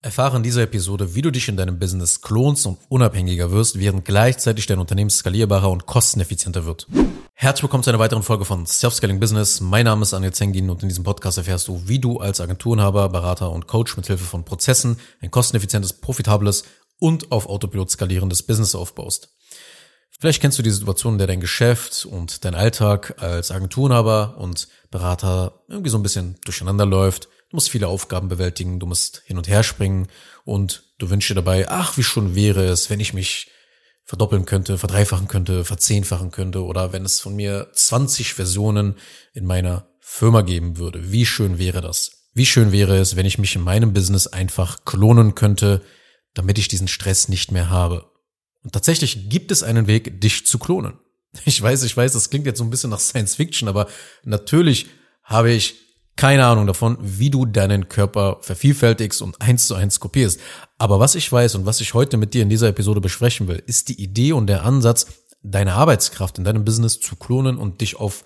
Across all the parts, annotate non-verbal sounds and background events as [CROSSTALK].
Erfahre in dieser Episode, wie du dich in deinem Business klonst und unabhängiger wirst, während gleichzeitig dein Unternehmen skalierbarer und kosteneffizienter wird. Herzlich willkommen zu einer weiteren Folge von Self-Scaling Business. Mein Name ist Anil Zengin und in diesem Podcast erfährst du, wie du als Agenturenhaber, Berater und Coach mit Hilfe von Prozessen ein kosteneffizientes, profitables und auf Autopilot skalierendes Business aufbaust. Vielleicht kennst du die Situation, in der dein Geschäft und dein Alltag als Agenturenhaber und Berater irgendwie so ein bisschen durcheinander läuft Du musst viele Aufgaben bewältigen, du musst hin und her springen und du wünschst dir dabei, ach, wie schon wäre es, wenn ich mich verdoppeln könnte, verdreifachen könnte, verzehnfachen könnte oder wenn es von mir 20 Versionen in meiner Firma geben würde. Wie schön wäre das? Wie schön wäre es, wenn ich mich in meinem Business einfach klonen könnte, damit ich diesen Stress nicht mehr habe. Und tatsächlich gibt es einen Weg, dich zu klonen. Ich weiß, ich weiß, das klingt jetzt so ein bisschen nach Science Fiction, aber natürlich habe ich keine Ahnung davon, wie du deinen Körper vervielfältigst und eins zu eins kopierst. Aber was ich weiß und was ich heute mit dir in dieser Episode besprechen will, ist die Idee und der Ansatz, deine Arbeitskraft in deinem Business zu klonen und dich auf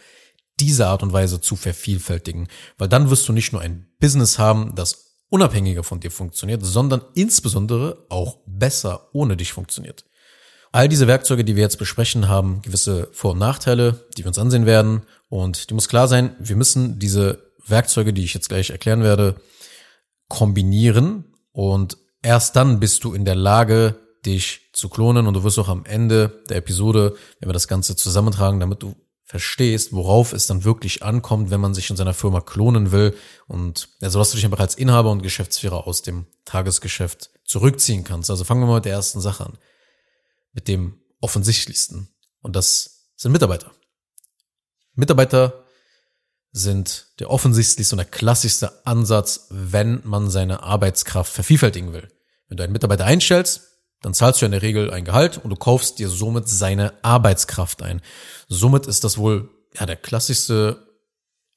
diese Art und Weise zu vervielfältigen. Weil dann wirst du nicht nur ein Business haben, das unabhängiger von dir funktioniert, sondern insbesondere auch besser ohne dich funktioniert. All diese Werkzeuge, die wir jetzt besprechen, haben gewisse Vor- und Nachteile, die wir uns ansehen werden. Und die muss klar sein, wir müssen diese Werkzeuge, die ich jetzt gleich erklären werde, kombinieren und erst dann bist du in der Lage, dich zu klonen und du wirst auch am Ende der Episode, wenn wir das Ganze zusammentragen, damit du verstehst, worauf es dann wirklich ankommt, wenn man sich in seiner Firma klonen will und also dass du dich einfach als Inhaber und Geschäftsführer aus dem Tagesgeschäft zurückziehen kannst. Also fangen wir mal mit der ersten Sache an. Mit dem offensichtlichsten. Und das sind Mitarbeiter. Mitarbeiter sind der offensichtlichste und der klassischste Ansatz, wenn man seine Arbeitskraft vervielfältigen will. Wenn du einen Mitarbeiter einstellst, dann zahlst du in der Regel ein Gehalt und du kaufst dir somit seine Arbeitskraft ein. Somit ist das wohl ja der klassischste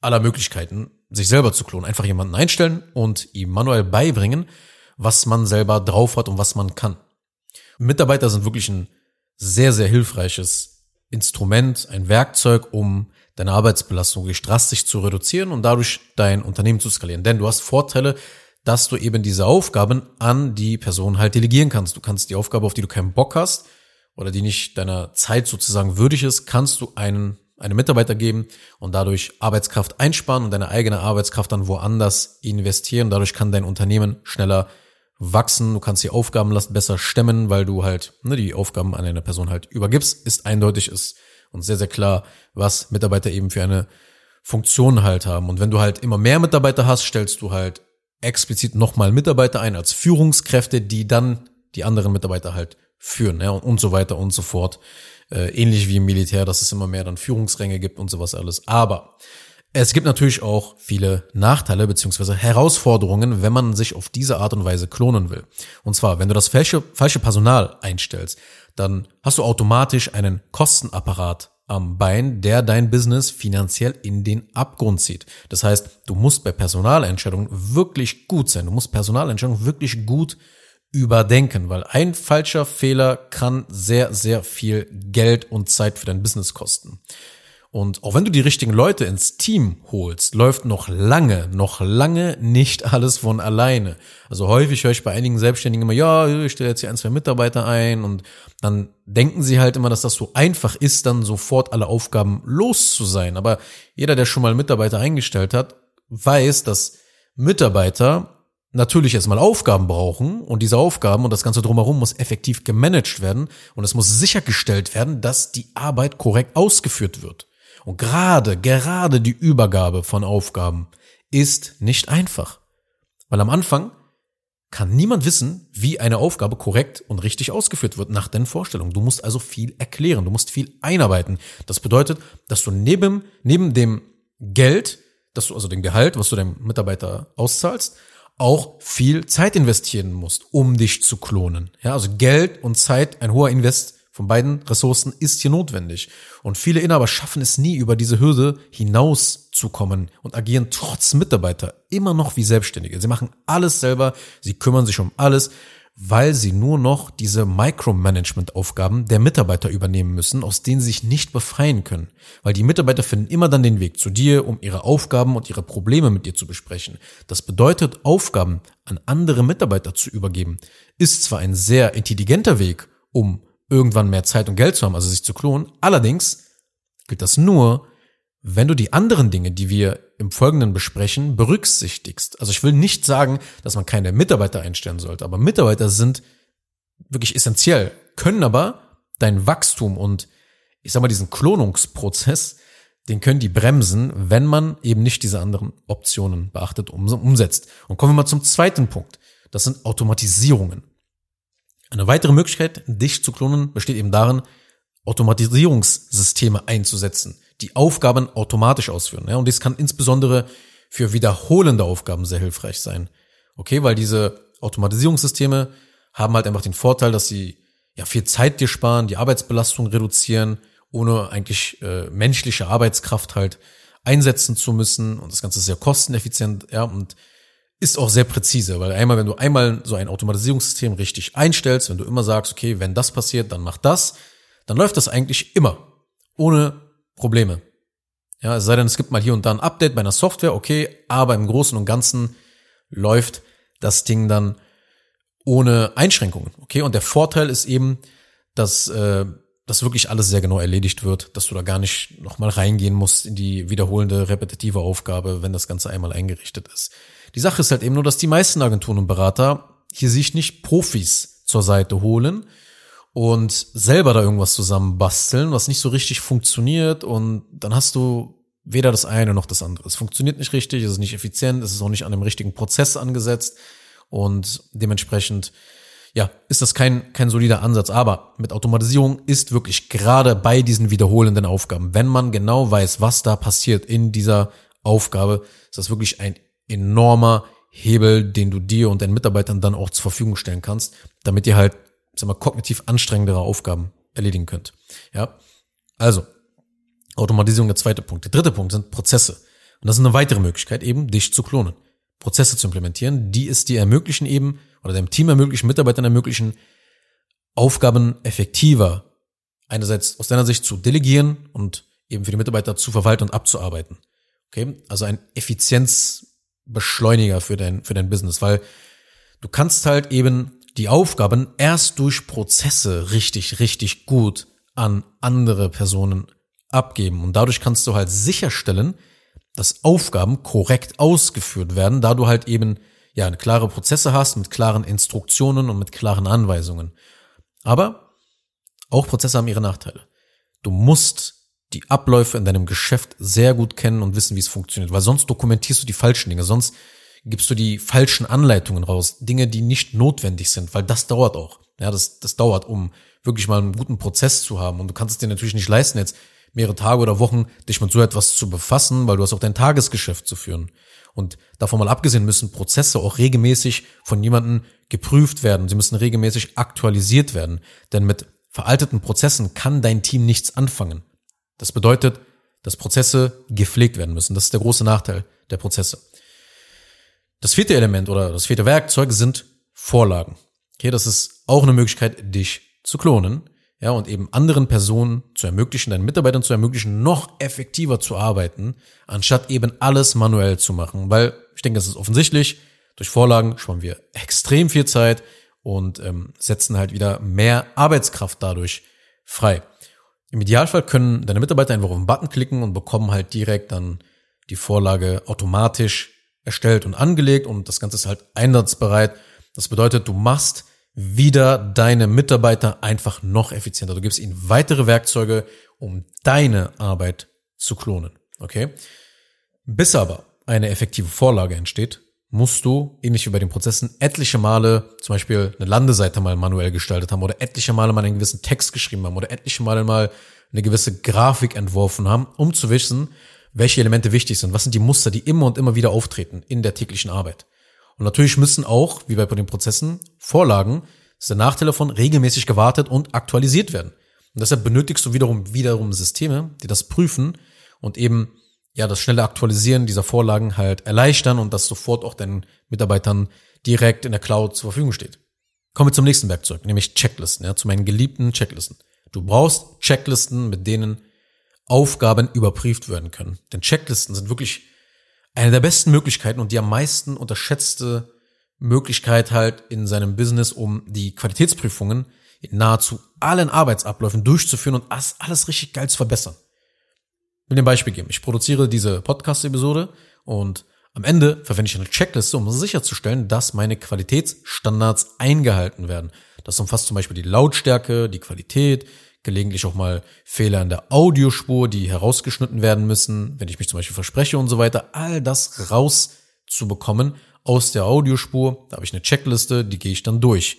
aller Möglichkeiten, sich selber zu klonen. Einfach jemanden einstellen und ihm manuell beibringen, was man selber drauf hat und was man kann. Mitarbeiter sind wirklich ein sehr, sehr hilfreiches Instrument, ein Werkzeug, um deine Arbeitsbelastung drastisch zu reduzieren und dadurch dein Unternehmen zu skalieren. Denn du hast Vorteile, dass du eben diese Aufgaben an die Person halt delegieren kannst. Du kannst die Aufgabe, auf die du keinen Bock hast oder die nicht deiner Zeit sozusagen würdig ist, kannst du einen einem Mitarbeiter geben und dadurch Arbeitskraft einsparen und deine eigene Arbeitskraft dann woanders investieren. Dadurch kann dein Unternehmen schneller wachsen. Du kannst die Aufgabenlast besser stemmen, weil du halt ne, die Aufgaben an eine Person halt übergibst. Ist eindeutig, ist und sehr, sehr klar, was Mitarbeiter eben für eine Funktion halt haben. Und wenn du halt immer mehr Mitarbeiter hast, stellst du halt explizit nochmal Mitarbeiter ein als Führungskräfte, die dann die anderen Mitarbeiter halt führen, ja, und, und so weiter und so fort. Äh, ähnlich wie im Militär, dass es immer mehr dann Führungsränge gibt und sowas alles. Aber es gibt natürlich auch viele Nachteile beziehungsweise Herausforderungen, wenn man sich auf diese Art und Weise klonen will. Und zwar, wenn du das falsche, falsche Personal einstellst, dann hast du automatisch einen Kostenapparat am Bein, der dein Business finanziell in den Abgrund zieht. Das heißt, du musst bei Personalentscheidungen wirklich gut sein. Du musst Personalentscheidungen wirklich gut überdenken, weil ein falscher Fehler kann sehr, sehr viel Geld und Zeit für dein Business kosten. Und auch wenn du die richtigen Leute ins Team holst, läuft noch lange, noch lange nicht [LAUGHS] alles von alleine. Also häufig höre ich bei einigen Selbstständigen immer, ja, ich stelle jetzt hier ein, zwei Mitarbeiter ein und dann denken sie halt immer, dass das so einfach ist, dann sofort alle Aufgaben los zu sein. Aber jeder, der schon mal Mitarbeiter eingestellt hat, weiß, dass Mitarbeiter natürlich erstmal Aufgaben brauchen und diese Aufgaben und das Ganze drumherum muss effektiv gemanagt werden und es muss sichergestellt werden, dass die Arbeit korrekt ausgeführt wird. Und gerade, gerade die Übergabe von Aufgaben ist nicht einfach. Weil am Anfang kann niemand wissen, wie eine Aufgabe korrekt und richtig ausgeführt wird nach deinen Vorstellungen. Du musst also viel erklären, du musst viel einarbeiten. Das bedeutet, dass du neben, neben dem Geld, dass du also dem Gehalt, was du deinem Mitarbeiter auszahlst, auch viel Zeit investieren musst, um dich zu klonen. Ja, also Geld und Zeit, ein hoher Invest von beiden Ressourcen ist hier notwendig. Und viele Inhaber schaffen es nie, über diese Hürde hinauszukommen und agieren trotz Mitarbeiter immer noch wie Selbstständige. Sie machen alles selber, sie kümmern sich um alles weil sie nur noch diese Micromanagement-Aufgaben der Mitarbeiter übernehmen müssen, aus denen sie sich nicht befreien können. Weil die Mitarbeiter finden immer dann den Weg zu dir, um ihre Aufgaben und ihre Probleme mit dir zu besprechen. Das bedeutet, Aufgaben an andere Mitarbeiter zu übergeben, ist zwar ein sehr intelligenter Weg, um irgendwann mehr Zeit und Geld zu haben, also sich zu klonen, allerdings gilt das nur, wenn du die anderen Dinge, die wir im Folgenden besprechen, berücksichtigst. Also ich will nicht sagen, dass man keine Mitarbeiter einstellen sollte, aber Mitarbeiter sind wirklich essentiell, können aber dein Wachstum und ich sag mal diesen Klonungsprozess, den können die bremsen, wenn man eben nicht diese anderen Optionen beachtet, um, umsetzt. Und kommen wir mal zum zweiten Punkt. Das sind Automatisierungen. Eine weitere Möglichkeit, dich zu klonen, besteht eben darin, Automatisierungssysteme einzusetzen die Aufgaben automatisch ausführen. Und dies kann insbesondere für wiederholende Aufgaben sehr hilfreich sein. Okay, weil diese Automatisierungssysteme haben halt einfach den Vorteil, dass sie ja viel Zeit dir sparen, die Arbeitsbelastung reduzieren, ohne eigentlich äh, menschliche Arbeitskraft halt einsetzen zu müssen. Und das Ganze ist sehr kosteneffizient, ja, und ist auch sehr präzise, weil einmal, wenn du einmal so ein Automatisierungssystem richtig einstellst, wenn du immer sagst, okay, wenn das passiert, dann mach das, dann läuft das eigentlich immer, ohne Probleme. Ja, es sei denn, es gibt mal hier und da ein Update bei einer Software, okay, aber im Großen und Ganzen läuft das Ding dann ohne Einschränkungen. Okay, und der Vorteil ist eben, dass äh, das wirklich alles sehr genau erledigt wird, dass du da gar nicht nochmal reingehen musst in die wiederholende, repetitive Aufgabe, wenn das Ganze einmal eingerichtet ist. Die Sache ist halt eben nur, dass die meisten Agenturen und Berater hier sich nicht Profis zur Seite holen, und selber da irgendwas zusammen basteln, was nicht so richtig funktioniert und dann hast du weder das eine noch das andere. Es funktioniert nicht richtig, es ist nicht effizient, es ist auch nicht an dem richtigen Prozess angesetzt und dementsprechend ja, ist das kein, kein solider Ansatz. Aber mit Automatisierung ist wirklich gerade bei diesen wiederholenden Aufgaben, wenn man genau weiß, was da passiert in dieser Aufgabe, ist das wirklich ein enormer Hebel, den du dir und deinen Mitarbeitern dann auch zur Verfügung stellen kannst, damit ihr halt sag mal, kognitiv anstrengendere Aufgaben erledigen könnt. Ja, also Automatisierung der zweite Punkt. Der dritte Punkt sind Prozesse. Und das ist eine weitere Möglichkeit, eben dich zu klonen. Prozesse zu implementieren, die es dir ermöglichen eben, oder deinem Team ermöglichen, Mitarbeitern ermöglichen, Aufgaben effektiver einerseits aus deiner Sicht zu delegieren und eben für die Mitarbeiter zu verwalten und abzuarbeiten. Okay? Also ein Effizienzbeschleuniger für dein, für dein Business, weil du kannst halt eben die Aufgaben erst durch Prozesse richtig, richtig gut an andere Personen abgeben. Und dadurch kannst du halt sicherstellen, dass Aufgaben korrekt ausgeführt werden, da du halt eben ja klare Prozesse hast mit klaren Instruktionen und mit klaren Anweisungen. Aber auch Prozesse haben ihre Nachteile. Du musst die Abläufe in deinem Geschäft sehr gut kennen und wissen, wie es funktioniert, weil sonst dokumentierst du die falschen Dinge, sonst gibst du die falschen Anleitungen raus, Dinge, die nicht notwendig sind, weil das dauert auch. Ja, das, das dauert, um wirklich mal einen guten Prozess zu haben. Und du kannst es dir natürlich nicht leisten, jetzt mehrere Tage oder Wochen dich mit so etwas zu befassen, weil du hast auch dein Tagesgeschäft zu führen. Und davon mal abgesehen müssen Prozesse auch regelmäßig von jemandem geprüft werden. Sie müssen regelmäßig aktualisiert werden. Denn mit veralteten Prozessen kann dein Team nichts anfangen. Das bedeutet, dass Prozesse gepflegt werden müssen. Das ist der große Nachteil der Prozesse. Das vierte Element oder das vierte Werkzeug sind Vorlagen. Okay, das ist auch eine Möglichkeit, dich zu klonen. Ja, und eben anderen Personen zu ermöglichen, deinen Mitarbeitern zu ermöglichen, noch effektiver zu arbeiten, anstatt eben alles manuell zu machen. Weil ich denke, das ist offensichtlich. Durch Vorlagen sparen wir extrem viel Zeit und ähm, setzen halt wieder mehr Arbeitskraft dadurch frei. Im Idealfall können deine Mitarbeiter einfach auf den Button klicken und bekommen halt direkt dann die Vorlage automatisch erstellt und angelegt und das Ganze ist halt einsatzbereit. Das bedeutet, du machst wieder deine Mitarbeiter einfach noch effizienter. Du gibst ihnen weitere Werkzeuge, um deine Arbeit zu klonen. Okay? Bis aber eine effektive Vorlage entsteht, musst du, ähnlich wie bei den Prozessen, etliche Male zum Beispiel eine Landeseite mal manuell gestaltet haben oder etliche Male mal einen gewissen Text geschrieben haben oder etliche Male mal eine gewisse Grafik entworfen haben, um zu wissen, welche Elemente wichtig sind, was sind die Muster, die immer und immer wieder auftreten in der täglichen Arbeit. Und natürlich müssen auch, wie bei den Prozessen, Vorlagen, das ist der Nachteil davon, regelmäßig gewartet und aktualisiert werden. Und deshalb benötigst du wiederum, wiederum Systeme, die das prüfen und eben, ja, das schnelle Aktualisieren dieser Vorlagen halt erleichtern und das sofort auch deinen Mitarbeitern direkt in der Cloud zur Verfügung steht. Kommen wir zum nächsten Werkzeug, nämlich Checklisten, ja, zu meinen geliebten Checklisten. Du brauchst Checklisten, mit denen Aufgaben überprüft werden können. Denn Checklisten sind wirklich eine der besten Möglichkeiten und die am meisten unterschätzte Möglichkeit halt in seinem Business, um die Qualitätsprüfungen in nahezu allen Arbeitsabläufen durchzuführen und alles richtig geil zu verbessern. Will dir ein Beispiel geben. Ich produziere diese Podcast-Episode und am Ende verwende ich eine Checkliste, um sicherzustellen, dass meine Qualitätsstandards eingehalten werden. Das umfasst zum Beispiel die Lautstärke, die Qualität, gelegentlich auch mal Fehler in der Audiospur, die herausgeschnitten werden müssen, wenn ich mich zum Beispiel verspreche und so weiter. All das rauszubekommen aus der Audiospur. Da habe ich eine Checkliste, die gehe ich dann durch.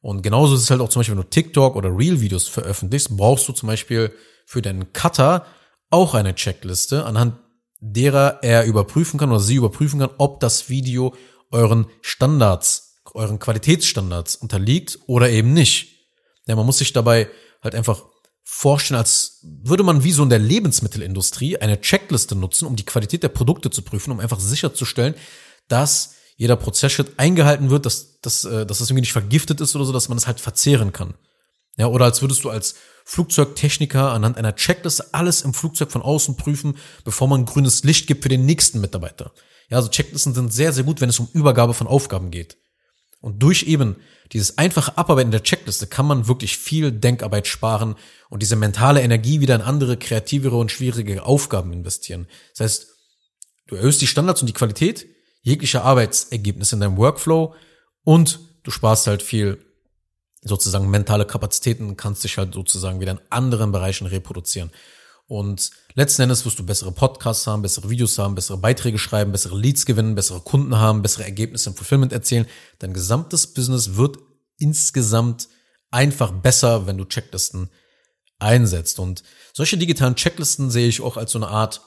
Und genauso ist es halt auch zum Beispiel, wenn du TikTok oder Reel-Videos veröffentlichst, brauchst du zum Beispiel für deinen Cutter auch eine Checkliste, anhand derer er überprüfen kann oder sie überprüfen kann, ob das Video euren Standards, euren Qualitätsstandards unterliegt oder eben nicht. Ja, man muss sich dabei halt einfach vorstellen, als würde man wie so in der Lebensmittelindustrie eine Checkliste nutzen, um die Qualität der Produkte zu prüfen, um einfach sicherzustellen, dass jeder Prozessschritt eingehalten wird, dass, dass, äh, dass das irgendwie nicht vergiftet ist oder so, dass man es halt verzehren kann. Ja, oder als würdest du als Flugzeugtechniker anhand einer Checkliste alles im Flugzeug von außen prüfen, bevor man grünes Licht gibt für den nächsten Mitarbeiter. Ja, also Checklisten sind sehr, sehr gut, wenn es um Übergabe von Aufgaben geht. Und durch eben dieses einfache Abarbeiten der Checkliste kann man wirklich viel Denkarbeit sparen und diese mentale Energie wieder in andere, kreativere und schwierige Aufgaben investieren. Das heißt, du erhöhst die Standards und die Qualität jeglicher Arbeitsergebnisse in deinem Workflow und du sparst halt viel sozusagen mentale Kapazitäten, kannst dich halt sozusagen wieder in anderen Bereichen reproduzieren. Und letzten Endes wirst du bessere Podcasts haben, bessere Videos haben, bessere Beiträge schreiben, bessere Leads gewinnen, bessere Kunden haben, bessere Ergebnisse im Fulfillment erzielen. Dein gesamtes Business wird insgesamt einfach besser, wenn du Checklisten einsetzt. Und solche digitalen Checklisten sehe ich auch als so eine Art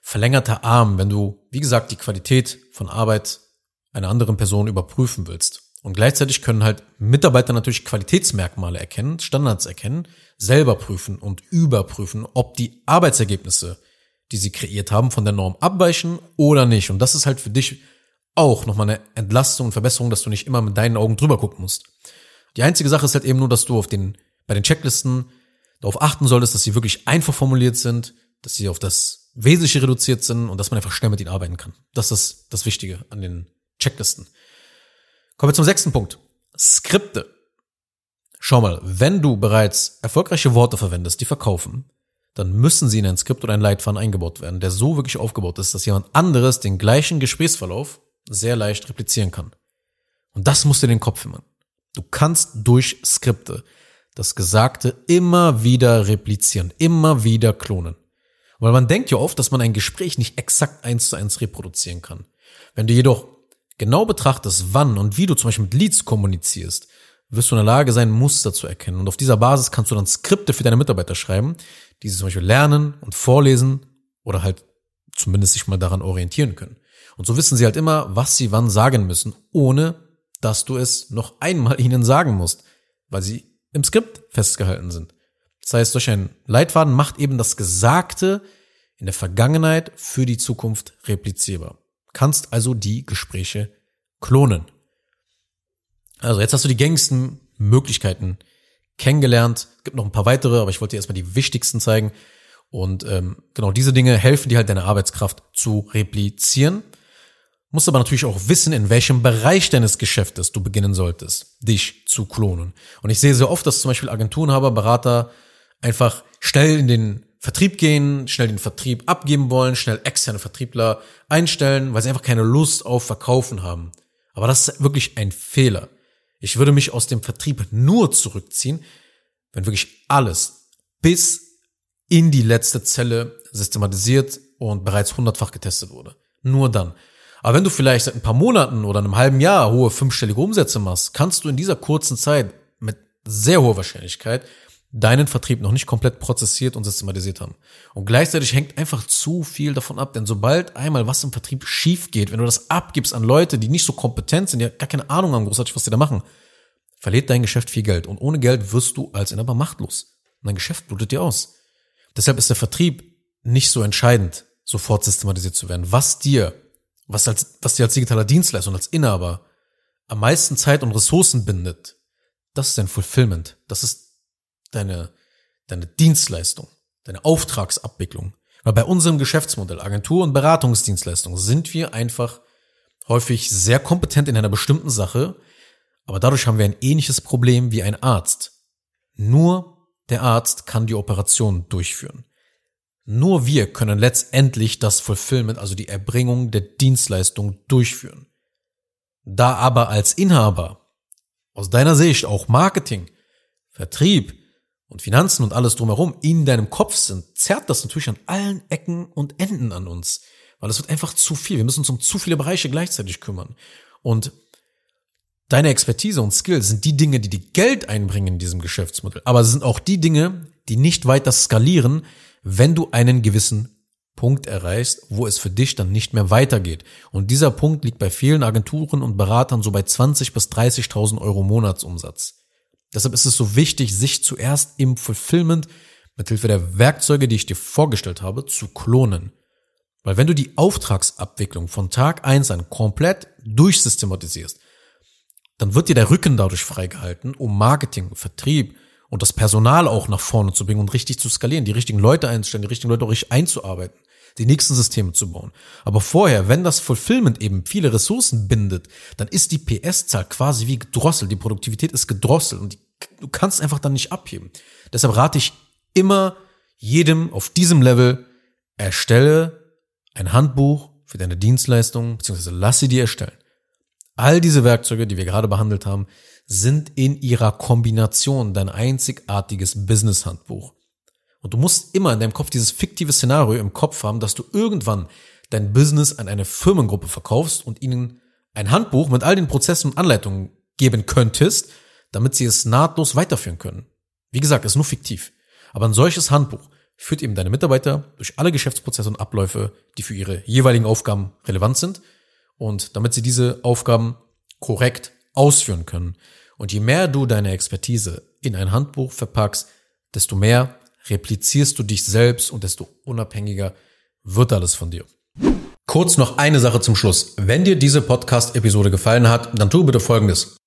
verlängerter Arm, wenn du, wie gesagt, die Qualität von Arbeit einer anderen Person überprüfen willst. Und gleichzeitig können halt Mitarbeiter natürlich Qualitätsmerkmale erkennen, Standards erkennen, selber prüfen und überprüfen, ob die Arbeitsergebnisse, die sie kreiert haben, von der Norm abweichen oder nicht. Und das ist halt für dich auch nochmal eine Entlastung und Verbesserung, dass du nicht immer mit deinen Augen drüber gucken musst. Die einzige Sache ist halt eben nur, dass du auf den, bei den Checklisten darauf achten solltest, dass sie wirklich einfach formuliert sind, dass sie auf das Wesentliche reduziert sind und dass man einfach schnell mit ihnen arbeiten kann. Das ist das Wichtige an den Checklisten. Kommen wir zum sechsten Punkt. Skripte. Schau mal, wenn du bereits erfolgreiche Worte verwendest, die verkaufen, dann müssen sie in ein Skript oder ein Leitfaden eingebaut werden, der so wirklich aufgebaut ist, dass jemand anderes den gleichen Gesprächsverlauf sehr leicht replizieren kann. Und das musst du in den Kopf immer. Du kannst durch Skripte das Gesagte immer wieder replizieren, immer wieder klonen. Weil man denkt ja oft, dass man ein Gespräch nicht exakt eins zu eins reproduzieren kann. Wenn du jedoch genau betrachtest, wann und wie du zum Beispiel mit Leads kommunizierst, wirst du in der Lage sein, Muster zu erkennen. Und auf dieser Basis kannst du dann Skripte für deine Mitarbeiter schreiben, die sie zum Beispiel lernen und vorlesen oder halt zumindest sich mal daran orientieren können. Und so wissen sie halt immer, was sie wann sagen müssen, ohne dass du es noch einmal [LAUGHS] ihnen sagen musst, weil sie im Skript festgehalten sind. Das heißt, durch einen Leitfaden macht eben das Gesagte in der Vergangenheit für die Zukunft replizierbar. Kannst also die Gespräche klonen. Also jetzt hast du die gängigsten Möglichkeiten kennengelernt. Gibt noch ein paar weitere, aber ich wollte dir erstmal die wichtigsten zeigen. Und ähm, genau diese Dinge helfen dir halt deine Arbeitskraft zu replizieren. Musst aber natürlich auch wissen, in welchem Bereich deines Geschäftes du beginnen solltest, dich zu klonen. Und ich sehe sehr oft, dass zum Beispiel Agenturenhaber, Berater einfach schnell in den Vertrieb gehen, schnell den Vertrieb abgeben wollen, schnell externe Vertriebler einstellen, weil sie einfach keine Lust auf Verkaufen haben. Aber das ist wirklich ein Fehler. Ich würde mich aus dem Vertrieb nur zurückziehen, wenn wirklich alles bis in die letzte Zelle systematisiert und bereits hundertfach getestet wurde. Nur dann. Aber wenn du vielleicht seit ein paar Monaten oder einem halben Jahr hohe fünfstellige Umsätze machst, kannst du in dieser kurzen Zeit mit sehr hoher Wahrscheinlichkeit deinen Vertrieb noch nicht komplett prozessiert und systematisiert haben. Und gleichzeitig hängt einfach zu viel davon ab, denn sobald einmal was im Vertrieb schief geht, wenn du das abgibst an Leute, die nicht so kompetent sind, die gar keine Ahnung haben großartig, was die da machen, verliert dein Geschäft viel Geld. Und ohne Geld wirst du als Inhaber machtlos. Und dein Geschäft blutet dir aus. Deshalb ist der Vertrieb nicht so entscheidend, sofort systematisiert zu werden. Was dir, was als, was dir als digitaler Dienstleister und als Inhaber am meisten Zeit und Ressourcen bindet, Das ist dein Fulfillment. Das ist deine, deine Dienstleistung, deine Auftragsabwicklung. Weil bei unserem Geschäftsmodell, Agentur und Beratungsdienstleistung, sind wir einfach häufig sehr kompetent in einer bestimmten Sache, aber dadurch haben wir ein ähnliches Problem wie ein Arzt. Nur der Arzt kann die Operation durchführen. Nur wir können letztendlich das Fulfillment, also die Erbringung der Dienstleistung durchführen. Da aber als Inhaber aus deiner Sicht auch Marketing, Vertrieb und Finanzen und alles drumherum in deinem Kopf sind, zerrt das natürlich an allen Ecken und Enden an uns. Weil es wird einfach zu viel. Wir müssen uns um zu viele Bereiche gleichzeitig kümmern. Und deine Expertise und Skills sind die Dinge, die die Geld einbringen in diesem Geschäftsmodell. Aber es sind auch die Dinge, die nicht weiter skalieren, wenn du einen gewissen Punkt erreichst, wo es für dich dann nicht mehr weitergeht. Und dieser Punkt liegt bei vielen Agenturen und Beratern so bei 20 bis 30.000 Euro Monatsumsatz. Deshalb ist es so wichtig, sich zuerst im Fulfillment mithilfe der Werkzeuge, die ich dir vorgestellt habe, zu klonen. Weil wenn du die Auftragsabwicklung von Tag eins an komplett durchsystematisierst, dann wird dir der Rücken dadurch freigehalten, um Marketing, Vertrieb, und das Personal auch nach vorne zu bringen und richtig zu skalieren, die richtigen Leute einzustellen, die richtigen Leute auch richtig einzuarbeiten, die nächsten Systeme zu bauen. Aber vorher, wenn das Fulfillment eben viele Ressourcen bindet, dann ist die PS-Zahl quasi wie gedrosselt, die Produktivität ist gedrosselt und die, du kannst einfach dann nicht abheben. Deshalb rate ich immer jedem auf diesem Level, erstelle ein Handbuch für deine Dienstleistung, beziehungsweise lass sie dir erstellen. All diese Werkzeuge, die wir gerade behandelt haben, sind in ihrer Kombination dein einzigartiges Business-Handbuch. Und du musst immer in deinem Kopf dieses fiktive Szenario im Kopf haben, dass du irgendwann dein Business an eine Firmengruppe verkaufst und ihnen ein Handbuch mit all den Prozessen und Anleitungen geben könntest, damit sie es nahtlos weiterführen können. Wie gesagt, ist nur fiktiv. Aber ein solches Handbuch führt eben deine Mitarbeiter durch alle Geschäftsprozesse und Abläufe, die für ihre jeweiligen Aufgaben relevant sind. Und damit sie diese Aufgaben korrekt ausführen können. Und je mehr du deine Expertise in ein Handbuch verpackst, desto mehr replizierst du dich selbst und desto unabhängiger wird alles von dir. Kurz noch eine Sache zum Schluss. Wenn dir diese Podcast-Episode gefallen hat, dann tu bitte Folgendes.